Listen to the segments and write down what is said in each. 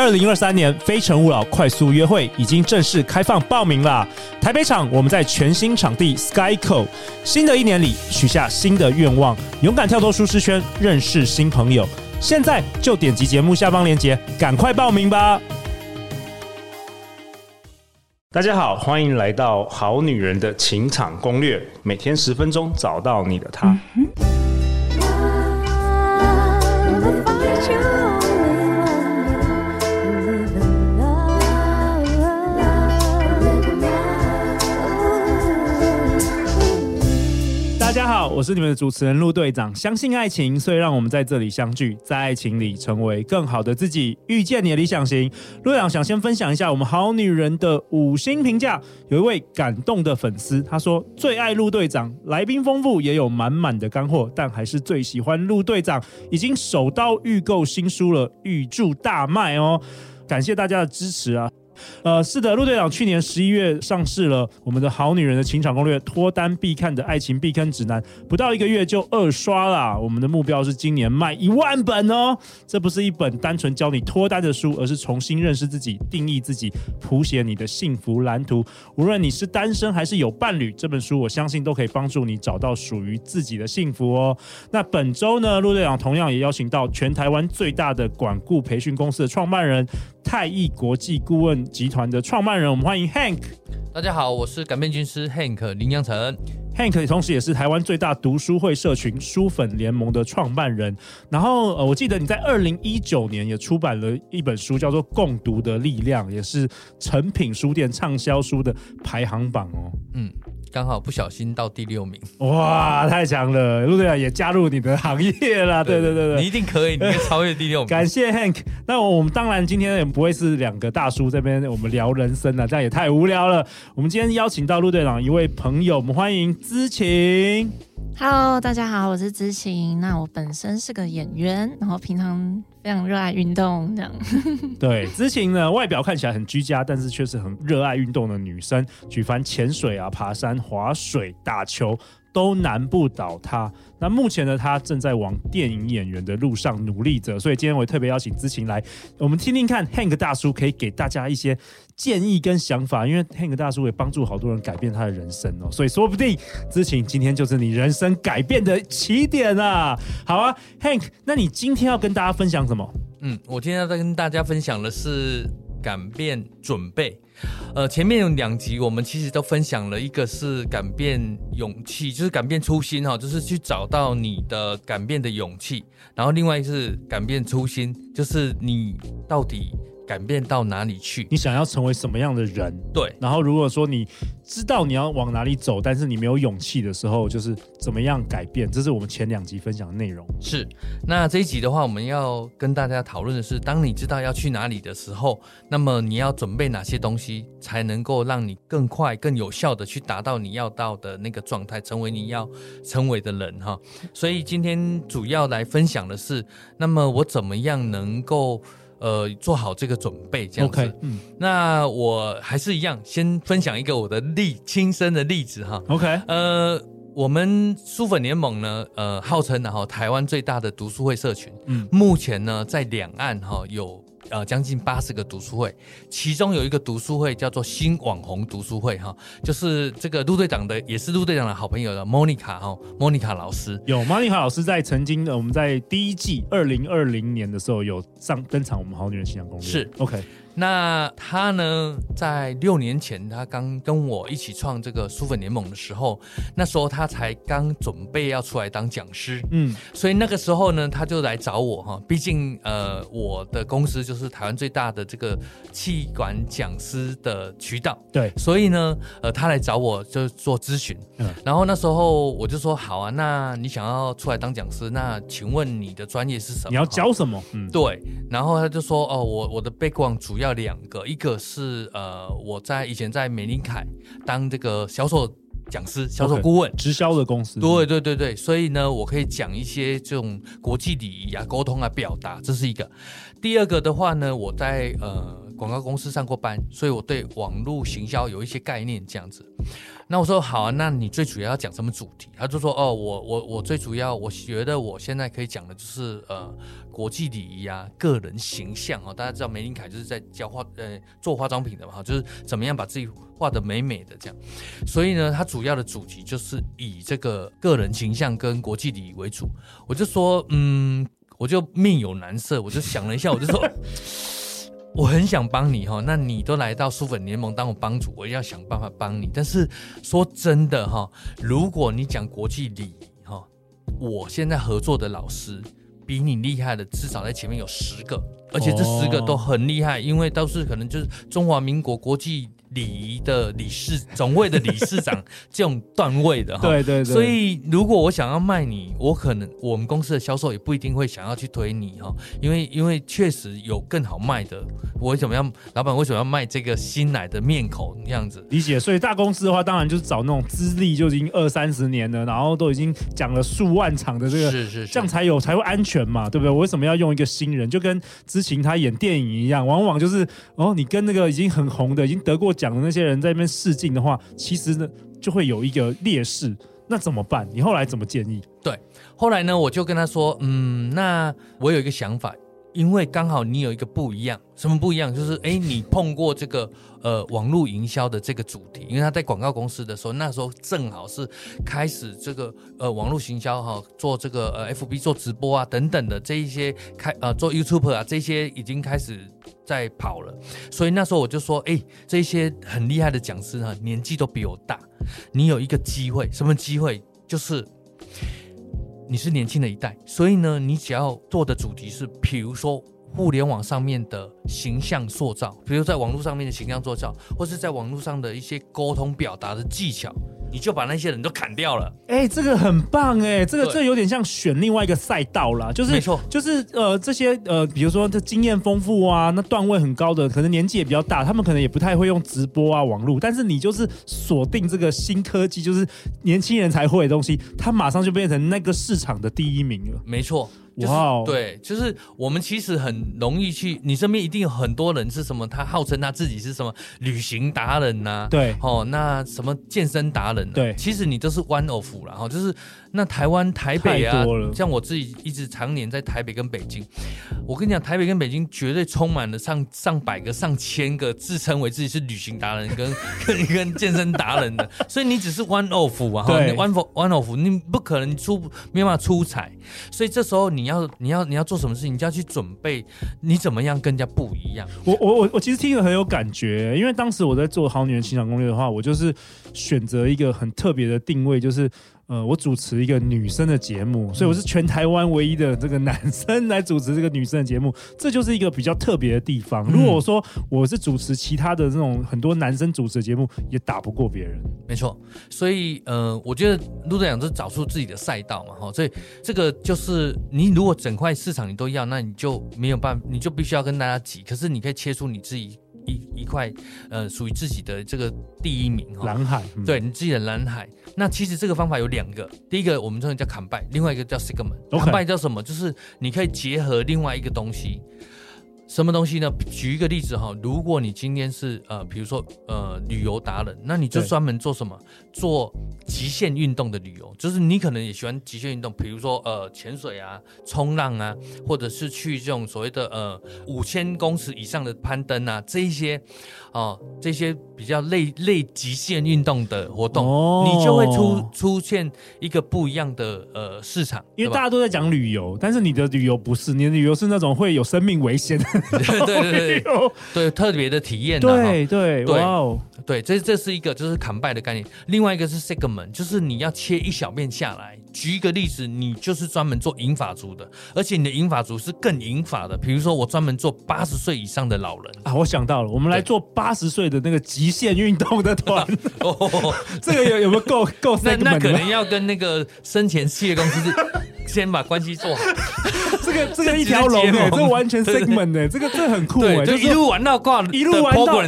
二零二三年非诚勿扰快速约会已经正式开放报名啦！台北场我们在全新场地 Skyco，新的一年里许下新的愿望，勇敢跳脱舒适圈，认识新朋友。现在就点击节目下方链接，赶快报名吧！大家好，欢迎来到《好女人的情场攻略》，每天十分钟，找到你的他。嗯好，我是你们的主持人陆队长。相信爱情，所以让我们在这里相聚，在爱情里成为更好的自己，遇见你的理想型。陆队长想先分享一下我们好女人的五星评价。有一位感动的粉丝，他说最爱陆队长，来宾丰富，也有满满的干货，但还是最喜欢陆队长。已经手刀预购新书了，预祝大卖哦！感谢大家的支持啊！呃，是的，陆队长去年十一月上市了我们的好女人的情场攻略，脱单必看的爱情避坑指南，不到一个月就二刷了。我们的目标是今年卖一万本哦。这不是一本单纯教你脱单的书，而是重新认识自己、定义自己、谱写你的幸福蓝图。无论你是单身还是有伴侣，这本书我相信都可以帮助你找到属于自己的幸福哦。那本周呢，陆队长同样也邀请到全台湾最大的管顾培训公司的创办人。太毅国际顾问集团的创办人，我们欢迎 Hank。大家好，我是改变军师 Hank 林阳成。Hank 同时也是台湾最大读书会社群书粉联盟的创办人。然后呃，我记得你在二零一九年也出版了一本书，叫做《共读的力量》，也是成品书店畅销书的排行榜哦。嗯。刚好不小心到第六名，哇，太强了！陆队长也加入你的行业了，对对对对，你一定可以，你会超越第六名。感谢 Hank。那我们当然今天也不会是两个大叔这边我们聊人生了，这样也太无聊了。我们今天邀请到陆队长一位朋友，我们欢迎知晴。Hello，大家好，我是知晴。那我本身是个演员，然后平常非常热爱运动，这样。对，知晴呢，外表看起来很居家，但是却是很热爱运动的女生。举凡潜水啊、爬山、划水、打球。都难不倒他。那目前呢，他正在往电影演员的路上努力着。所以今天我特别邀请知情来，我们听听看 Hank 大叔可以给大家一些建议跟想法。因为 Hank 大叔也帮助好多人改变他的人生哦，所以说不定知情今天就是你人生改变的起点啊！好啊，Hank，那你今天要跟大家分享什么？嗯，我今天要跟大家分享的是改变准备。呃，前面有两集，我们其实都分享了一个是改变勇气，就是改变初心哈，就是去找到你的改变的勇气。然后另外是改变初心，就是你到底。改变到哪里去？你想要成为什么样的人？对。然后如果说你知道你要往哪里走，但是你没有勇气的时候，就是怎么样改变？这是我们前两集分享的内容。是。那这一集的话，我们要跟大家讨论的是，当你知道要去哪里的时候，那么你要准备哪些东西，才能够让你更快、更有效的去达到你要到的那个状态，成为你要成为的人哈。所以今天主要来分享的是，那么我怎么样能够。呃，做好这个准备，这样子。那我还是一样，先分享一个我的例亲身的例子哈。OK，呃，我们书粉联盟呢，呃，号称然后台湾最大的读书会社群，嗯，目前呢在两岸哈有。呃，将近八十个读书会，其中有一个读书会叫做新网红读书会哈，就是这个陆队长的，也是陆队长的好朋友的莫妮卡哈，莫妮卡老师。有莫妮卡老师在曾经的我们在第一季二零二零年的时候有上登场，我们好女人信仰攻略是 OK。那他呢，在六年前，他刚跟我一起创这个书粉联盟的时候，那时候他才刚准备要出来当讲师，嗯，所以那个时候呢，他就来找我哈。毕竟呃，我的公司就是台湾最大的这个气管讲师的渠道，对，所以呢，呃，他来找我就做咨询，嗯，然后那时候我就说好啊，那你想要出来当讲师，那请问你的专业是什么？你要教什么？嗯，对，然后他就说哦，我我的 background 主要两个，一个是呃，我在以前在美林凯当这个销售讲师、销售顾问、直销的公司。对对对对，所以呢，我可以讲一些这种国际礼仪啊、沟通啊、表达，这是一个。第二个的话呢，我在呃广告公司上过班，所以我对网络行销有一些概念，这样子。那我说好啊，那你最主要要讲什么主题？他就说哦，我我我最主要，我觉得我现在可以讲的就是呃国际礼仪啊，个人形象啊。大家知道玫琳凯就是在教化呃做化妆品的嘛，就是怎么样把自己画得美美的这样。所以呢，他主要的主题就是以这个个人形象跟国际礼仪为主。我就说嗯，我就面有难色，我就想了一下，我就说。我很想帮你哈，那你都来到书粉联盟当我帮主，我要想办法帮你。但是说真的哈，如果你讲国际礼仪哈，我现在合作的老师比你厉害的至少在前面有十个，而且这十个都很厉害，因为都是可能就是中华民国国际。礼仪的理事总会的理事长这种段位的哈，对对对，所以如果我想要卖你，我可能我们公司的销售也不一定会想要去推你哈，因为因为确实有更好卖的。我为什么要老板为什么要卖这个新来的面孔这样子？理解。所以大公司的话，当然就是找那种资历就已经二三十年了，然后都已经讲了数万场的这个，是是是，这样才有才会安全嘛，对不对？我为什么要用一个新人？就跟之前他演电影一样，往往就是哦，你跟那个已经很红的、已经得过讲的那些人在那边试镜的话，其实呢就会有一个劣势。那怎么办？你后来怎么建议？对，后来呢，我就跟他说，嗯，那我有一个想法。因为刚好你有一个不一样，什么不一样？就是哎，你碰过这个呃网络营销的这个主题，因为他在广告公司的时候，那时候正好是开始这个呃网络行销哈，做这个呃 FB 做直播啊等等的这一些开呃做 YouTube 啊这些已经开始在跑了，所以那时候我就说，哎，这些很厉害的讲师哈，年纪都比我大，你有一个机会，什么机会？就是。你是年轻的一代，所以呢，你只要做的主题是，比如说互联网上面的形象塑造，比如在网络上面的形象塑造，或是在网络上的一些沟通表达的技巧。你就把那些人都砍掉了，哎、欸，这个很棒哎、欸，这个这有点像选另外一个赛道啦，就是没错，就是呃这些呃比如说这经验丰富啊，那段位很高的，可能年纪也比较大，他们可能也不太会用直播啊网络，但是你就是锁定这个新科技，就是年轻人才会的东西，他马上就变成那个市场的第一名了，没错。就是、对，就是我们其实很容易去，你身边一定有很多人是什么，他号称他自己是什么旅行达人呐、啊，对，哦，那什么健身达人、啊，对，其实你都是 one of 啦，哈，就是那台湾台北啊，像我自己一直常年在台北跟北京，我跟你讲，台北跟北京绝对充满了上上百个、上千个自称为自己是旅行达人跟 跟跟健身达人的，所以你只是 one of 啊，对，one of one of，你不可能出没办法出彩，所以这时候你。要你要你要做什么事情？你就要去准备，你怎么样更加不一样？我我我我其实听了很有感觉，因为当时我在做《好女人情场攻略》的话，我就是选择一个很特别的定位，就是。呃，我主持一个女生的节目，所以我是全台湾唯一的这个男生来主持这个女生的节目，这就是一个比较特别的地方。如果我说我是主持其他的这种很多男生主持的节目，也打不过别人。没错，所以呃，我觉得陆队长是找出自己的赛道嘛，哈，所以这个就是你如果整块市场你都要，那你就没有办法，你就必须要跟大家挤。可是你可以切出你自己。一一块呃，属于自己的这个第一名哈，蓝海，嗯、对你自己的蓝海。那其实这个方法有两个，第一个我们称为叫砍拜，另外一个叫 segment。砍拜叫什么？就是你可以结合另外一个东西。什么东西呢？举一个例子哈，如果你今天是呃，比如说呃，旅游达人，那你就专门做什么？做极限运动的旅游，就是你可能也喜欢极限运动，比如说呃，潜水啊、冲浪啊，或者是去这种所谓的呃五千公尺以上的攀登啊，这一些哦、呃，这些比较类类极限运动的活动，哦、你就会出出现一个不一样的呃市场，因为大家都在讲旅游，但是你的旅游不是，你的旅游是那种会有生命危险的。对对对对，对 特别的体验、啊。对对对，哇哦，对，这这是一个就是 combine 的概念。另外一个是 segment，就是你要切一小片下来。举一个例子，你就是专门做银发族的，而且你的银发族是更银发的。比如说，我专门做八十岁以上的老人啊。我想到了，我们来做八十岁的那个极限运动的团。哦，这个有有没有够够 segment？那那可能要跟那个生前企业公司先把关系做好。这个这个一条龙哎，这完全 segment 哎，这个这很酷哎，就一路玩到挂，一路玩到。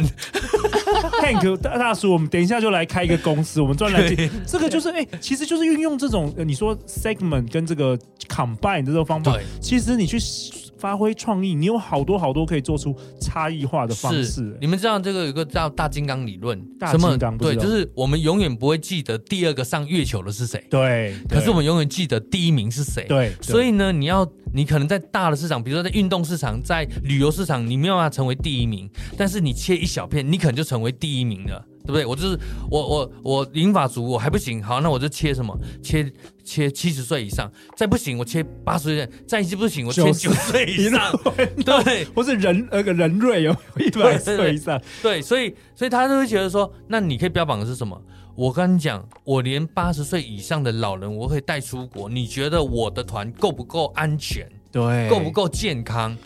Hank 大大叔，我们等一下就来开一个公司，我们专来接这个，就是哎，其实就是运用这种你说 segment 跟这个 combine 的这种方法，其实你去。发挥创意，你有好多好多可以做出差异化的方式。是，你们知道这个有个叫大金刚理论？大金刚对，就是我们永远不会记得第二个上月球的是谁。对，可是我们永远记得第一名是谁。对，所以呢，你要你可能在大的市场，比如说在运动市场，在旅游市场，你没有办法成为第一名，但是你切一小片，你可能就成为第一名了。对不对？我就是我我我银发族，我还不行。好，那我就切什么？切切七十岁以上，再不行我切八十岁，再一不行我切九十岁以上。对，或是人那个人瑞哦，一百岁以上。对，所以所以他就会觉得说，那你可以标榜的是什么？我跟你讲，我连八十岁以上的老人我可以带出国，你觉得我的团够不够安全？对，够不够健康？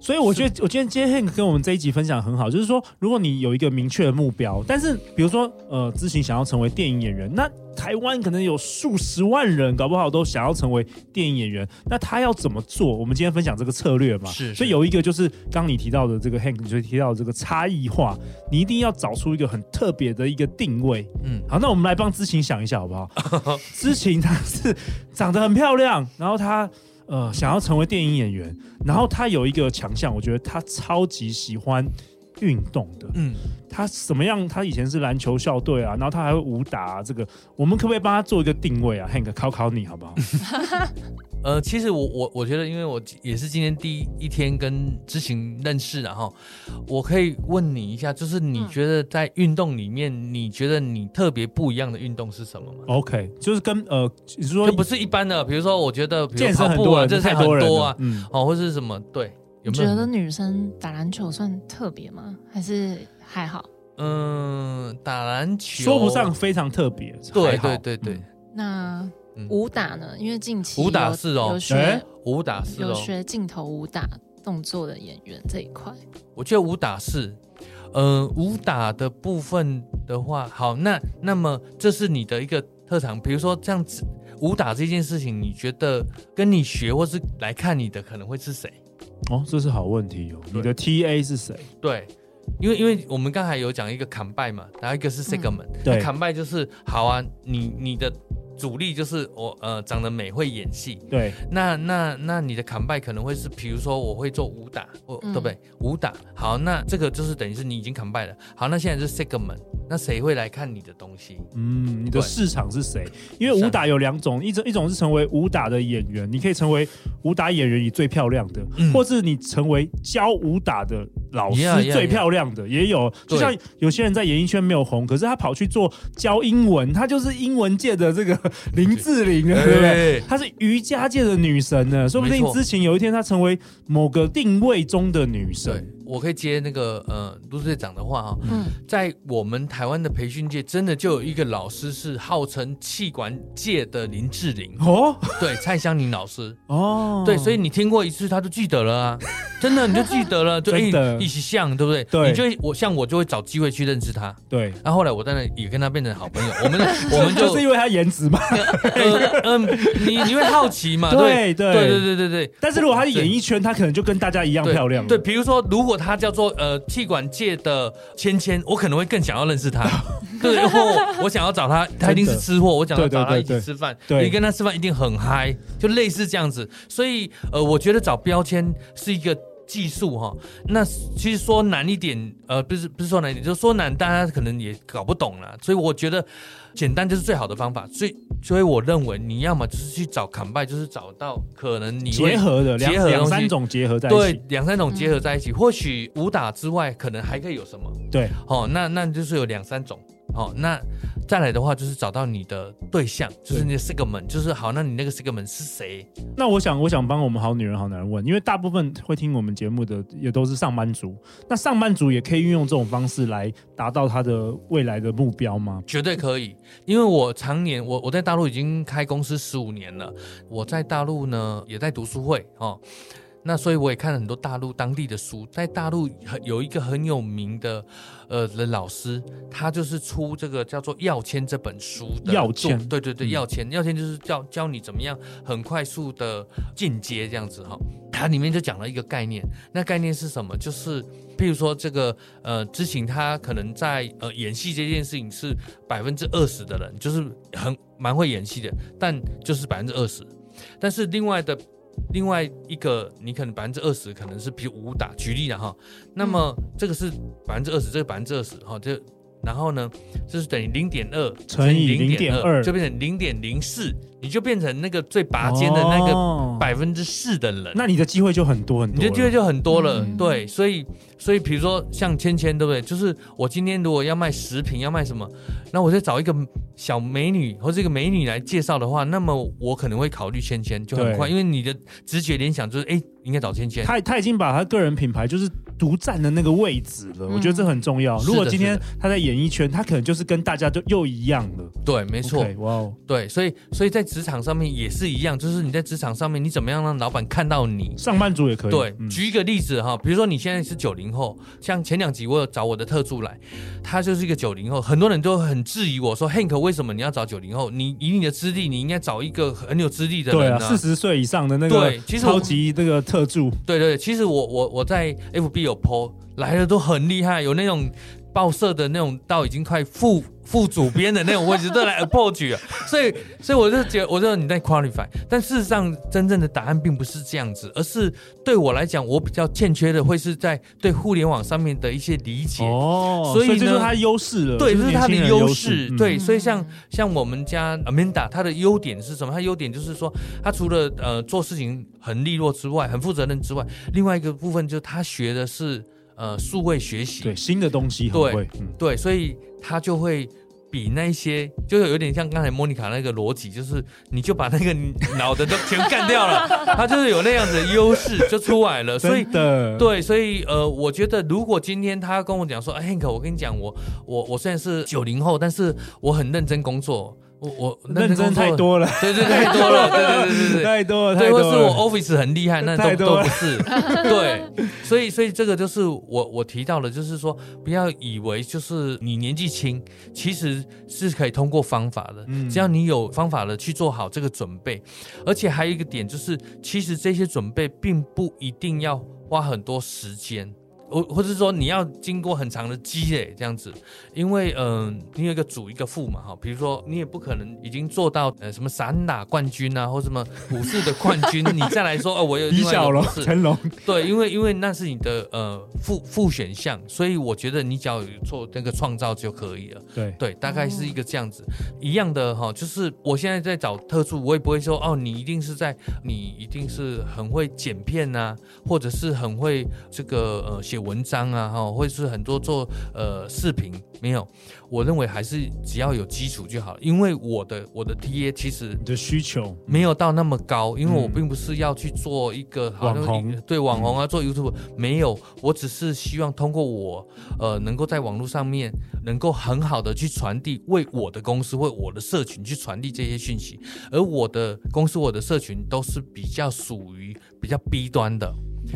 所以我觉得，我今天今天 Hank 跟我们这一集分享很好，就是说，如果你有一个明确的目标，但是比如说，呃，知行想要成为电影演员，那台湾可能有数十万人，搞不好都想要成为电影演员，那他要怎么做？我们今天分享这个策略嘛，是，是。所以有一个就是刚你提到的这个 Hank，你就提到的这个差异化，你一定要找出一个很特别的一个定位。嗯，好，那我们来帮知行想一下好不好？知行他是长得很漂亮，然后他。呃，想要成为电影演员，然后他有一个强项，我觉得他超级喜欢运动的。嗯，他什么样？他以前是篮球校队啊，然后他还会武打啊。这个，我们可不可以帮他做一个定位啊？Hank，考考你好不好？呃，其实我我我觉得，因为我也是今天第一天跟知行认识，然后我可以问你一下，就是你觉得在运动里面，嗯、你觉得你特别不一样的运动是什么吗？OK，就是跟呃，你说就不是一般的，比如说我觉得比如跑步啊，健身很多，这太多人啊，嗯，哦，或是什么？对，有没有？觉得女生打篮球算特别吗？还是还好？嗯，打篮球说不上非常特别，对对对对。嗯、那。武打呢？因为近期武打是哦，有学武打是有学镜头武打动作的演员这一块。我觉得武打是，呃，武打的部分的话，好，那那么这是你的一个特长。比如说这样子，武打这件事情，你觉得跟你学或是来看你的可能会是谁？哦，这是好问题哦。你的 TA 是谁？对，因为因为我们刚才有讲一个砍拜嘛，然后一个是 segment，对，砍拜就是好啊，你你的。主力就是我呃长得美会演戏，对，那那那你的扛拜可能会是，比如说我会做武打，我、嗯、对不对？武打好，那这个就是等于是你已经扛拜了。好，那现在是 segment，那谁会来看你的东西？嗯，你的市场是谁？因为武打有两种，一种一种是成为武打的演员，你可以成为武打演员里最漂亮的，嗯、或是你成为教武打的老师最漂亮的，也有。就像有些人在演艺圈没有红，可是他跑去做教英文，他就是英文界的这个。林志玲，对。不对？她是瑜伽界的女神呢，说不定之前有一天她成为某个定位中的女神。我可以接那个呃陆队长的话哈，嗯，在我们台湾的培训界，真的就有一个老师是号称气管界的林志玲。哦，对，蔡香林老师。哦，对，所以你听过一次他就记得了啊，真的你就记得了，就一一起像，对不对？对，你就我像我就会找机会去认识他，对，然后后来我当然也跟他变成好朋友，我们我们就是因为他颜值嘛，嗯，你你会好奇嘛，对对？对对。对对对，但是如果他是演艺圈，他可能就跟大家一样漂亮，对，比如说如果。他叫做呃气管界的芊芊，我可能会更想要认识他。对，然后我想要找他，他一定是吃货，我想要找他一起吃饭。对，你跟他吃饭一定很嗨，就类似这样子。所以呃，我觉得找标签是一个技术哈。那其实说难一点，呃，不是不是说难一点，就说难，大家可能也搞不懂了。所以我觉得。简单就是最好的方法，所以所以我认为你要么就是去找扛拜，就是找到可能你结合的结合两三种结合在一起，对，两三种结合在一起，嗯、或许武打之外，可能还可以有什么？对，哦，那那就是有两三种，哦，那。再来的话，就是找到你的对象，就是你的 segment，就是好，那你那个 segment 是谁？那我想，我想帮我们好女人好男人问，因为大部分会听我们节目的也都是上班族，那上班族也可以运用这种方式来达到他的未来的目标吗？绝对可以，因为我常年我我在大陆已经开公司十五年了，我在大陆呢也在读书会哦。那所以我也看了很多大陆当地的书，在大陆有一个很有名的呃的老师，他就是出这个叫做《要签》这本书的。要签，对对对，要签要签就是教教你怎么样很快速的进阶这样子哈。它里面就讲了一个概念，那概念是什么？就是譬如说这个呃，知行他可能在呃演戏这件事情是百分之二十的人，就是很蛮会演戏的，但就是百分之二十，但是另外的。另外一个你可能百分之二十可能是比如武打，举例了哈，那么这个是百分之二十，这个百分之二十哈，这然后呢，就是等于零点二乘以零点二，就变成零点零四。你就变成那个最拔尖的那个百分之四的人，那你的机会就很多很多，你的机会就很多了。对，所以所以比如说像芊芊，对不对？就是我今天如果要卖食品，要卖什么，那我再找一个小美女或者一个美女来介绍的话，那么我可能会考虑芊芊，就很快，因为你的直觉联想就是，哎，应该找芊芊。他他已经把他个人品牌就是独占的那个位置了，我觉得这很重要。如果今天他在演艺圈，他可能就是跟大家就又一样了。对，没错。哇哦，对，所以所以在。职场上面也是一样，就是你在职场上面，你怎么样让老板看到你？上班族也可以。对，嗯、举一个例子哈，比如说你现在是九零后，像前两集我有找我的特助来，他就是一个九零后，很多人都很质疑我说，Hank 为什么你要找九零后？你以你的资历，你应该找一个很有资历的人、啊。对啊，四十岁以上的那个对，其实超级那个特助。对，对对，其实我我我在 FB 有 po 来的都很厉害，有那种报社的那种到已经快副。副主编的那种位置都来 approach 了，所以所以我就觉得，我觉得你在 qualify，但事实上真正的答案并不是这样子，而是对我来讲，我比较欠缺的会是在对互联网上面的一些理解。哦，所以这是他的优势了，对，这是他的优势。对，所以像像我们家 Amanda，她的优点是什么？他优点就是说，他除了呃做事情很利落之外，很负责任之外，另外一个部分就是他学的是呃数位学习，对新的东西，对对，所以他就会。比那些就是有点像刚才莫妮卡那个逻辑，就是你就把那个脑的都全干掉了，他就是有那样子的优势就出来了。所以的对，所以呃，我觉得如果今天他跟我讲说，哎，Hank，我跟你讲，我我我虽然是九零后，但是我很认真工作。我我认真太多了，对对太多了，对对对对对，太多了，对，或是我 office 很厉害，那都都不是，对，所以所以这个就是我我提到的，就是说不要以为就是你年纪轻，其实是可以通过方法的，只要你有方法的去做好这个准备，而且还有一个点就是，其实这些准备并不一定要花很多时间。或或者说你要经过很长的积累这样子，因为嗯、呃，你有一个主一个副嘛哈，比如说你也不可能已经做到呃什么散打冠军啊，或什么武术的冠军，你再来说哦，我有李小龙成龙，对，因为因为那是你的呃副副选项，所以我觉得你只要有做那个创造就可以了。对对，大概是一个这样子，一样的哈，就是我现在在找特助，我也不会说哦，你一定是在你一定是很会剪片啊，或者是很会这个呃写。文章啊，哈，或者是很多做呃视频，没有，我认为还是只要有基础就好。因为我的我的 TA 其实你的需求没有到那么高，因为我并不是要去做一个好网红，对网红啊，做 YouTube 没有，我只是希望通过我呃能够在网络上面能够很好的去传递，为我的公司为我的社群去传递这些讯息，而我的公司我的社群都是比较属于比较 B 端的。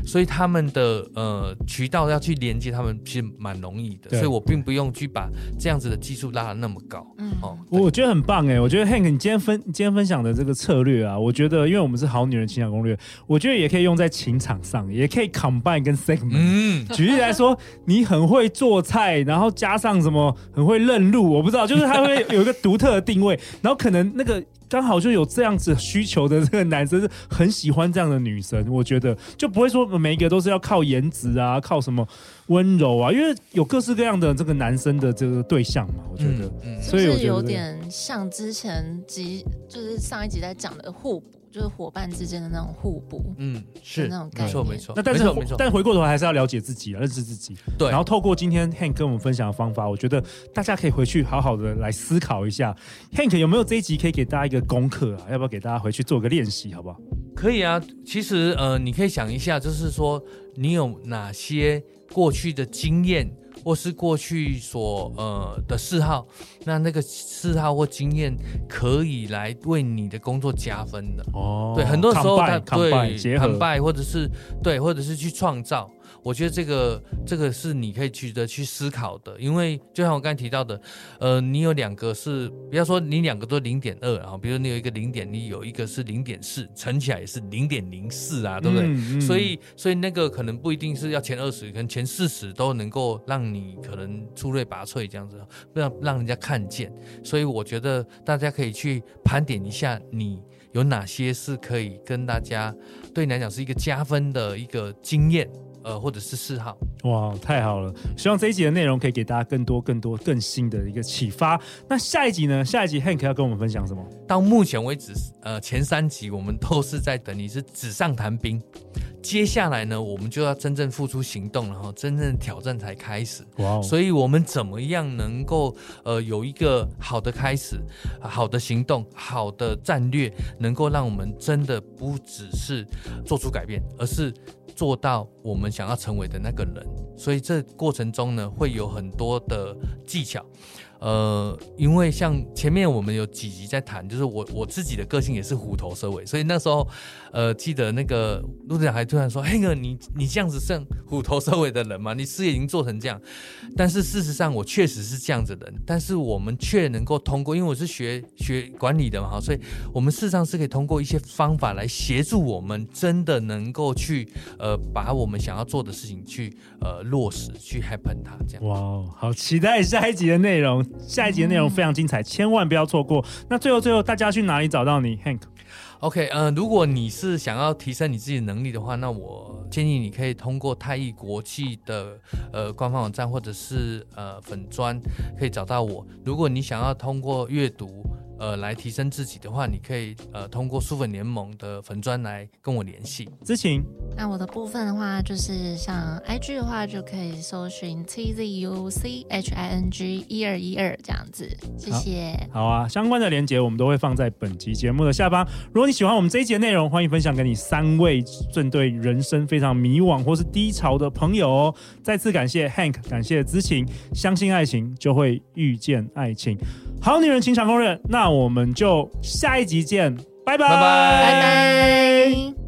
所以他们的呃渠道要去连接他们其实蛮容易的，所以我并不用去把这样子的技术拉得那么高。嗯，哦，我觉得很棒哎，我觉得 Hank 你今天分今天分享的这个策略啊，我觉得因为我们是好女人情场攻略，我觉得也可以用在情场上，也可以 combine 跟 segment。嗯，举例来说，你很会做菜，然后加上什么很会认路，我不知道，就是他会有一个独特的定位，然后可能那个。刚好就有这样子需求的这个男生是很喜欢这样的女生，我觉得就不会说每一个都是要靠颜值啊，靠什么温柔啊，因为有各式各样的这个男生的这个对象嘛，我觉得，嗯嗯、所以有点像之前集就是上一集在讲的互补。就是伙伴之间的那种互补，嗯，是那种感觉，没错没错。那但是但回过头还是要了解自己，认识自己。对。然后透过今天 Hank 跟我们分享的方法，我觉得大家可以回去好好的来思考一下。Hank 有没有这一集可以给大家一个功课啊？要不要给大家回去做个练习，好不好？可以啊。其实呃，你可以想一下，就是说你有哪些过去的经验。或是过去所呃的嗜好，那那个嗜好或经验可以来为你的工作加分的哦。对，很多时候他对很拜，或者是对，或者是去创造。我觉得这个这个是你可以值得去思考的，因为就像我刚才提到的，呃，你有两个是，不要说你两个都零点二啊，比如你有一个零点，你有一个是零点四，乘起来也是零点零四啊，对不对？嗯嗯、所以所以那个可能不一定是要前二十，可能前四十都能够让你可能出类拔萃这样子，让让人家看见。所以我觉得大家可以去盘点一下你。有哪些是可以跟大家对你来讲是一个加分的一个经验。呃，或者是四号，哇，太好了！希望这一集的内容可以给大家更多、更多、更新的一个启发。那下一集呢？下一集 Hank 要跟我们分享什么？到目前为止，呃，前三集我们都是在等你是纸上谈兵。接下来呢，我们就要真正付出行动，然后真正的挑战才开始。哇！所以我们怎么样能够呃有一个好的开始、好的行动、好的战略，能够让我们真的不只是做出改变，而是做到我们想要成为的那个人。所以这过程中呢，会有很多的技巧。呃，因为像前面我们有几集在谈，就是我我自己的个性也是虎头蛇尾，所以那时候，呃，记得那个陆队长还突然说：“嘿哥，你你这样子像虎头蛇尾的人吗？你事业已经做成这样。”但是事实上，我确实是这样子的人，但是我们却能够通过，因为我是学学管理的嘛，所以我们事实上是可以通过一些方法来协助我们，真的能够去呃把我们想要做的事情去呃落实，去 happen 它这样。哇，好期待下一集的内容。下一集的内容非常精彩，千万不要错过。那最后，最后大家去哪里找到你，Hank？OK，呃，如果你是想要提升你自己的能力的话，那我建议你可以通过太艺国际的呃官方网站或者是呃粉专可以找到我。如果你想要通过阅读。呃，来提升自己的话，你可以呃通过书粉联盟的粉专来跟我联系。知情，那我的部分的话，就是像 IG 的话，就可以搜寻 T Z U C H I N G 一二一二这样子。谢谢好。好啊，相关的连接我们都会放在本集节目的下方。如果你喜欢我们这一集的内容，欢迎分享给你三位正对人生非常迷惘或是低潮的朋友哦。再次感谢 Hank，感谢知情，相信爱情就会遇见爱情。好女人情场攻略，那我们就下一集见，拜拜，拜拜。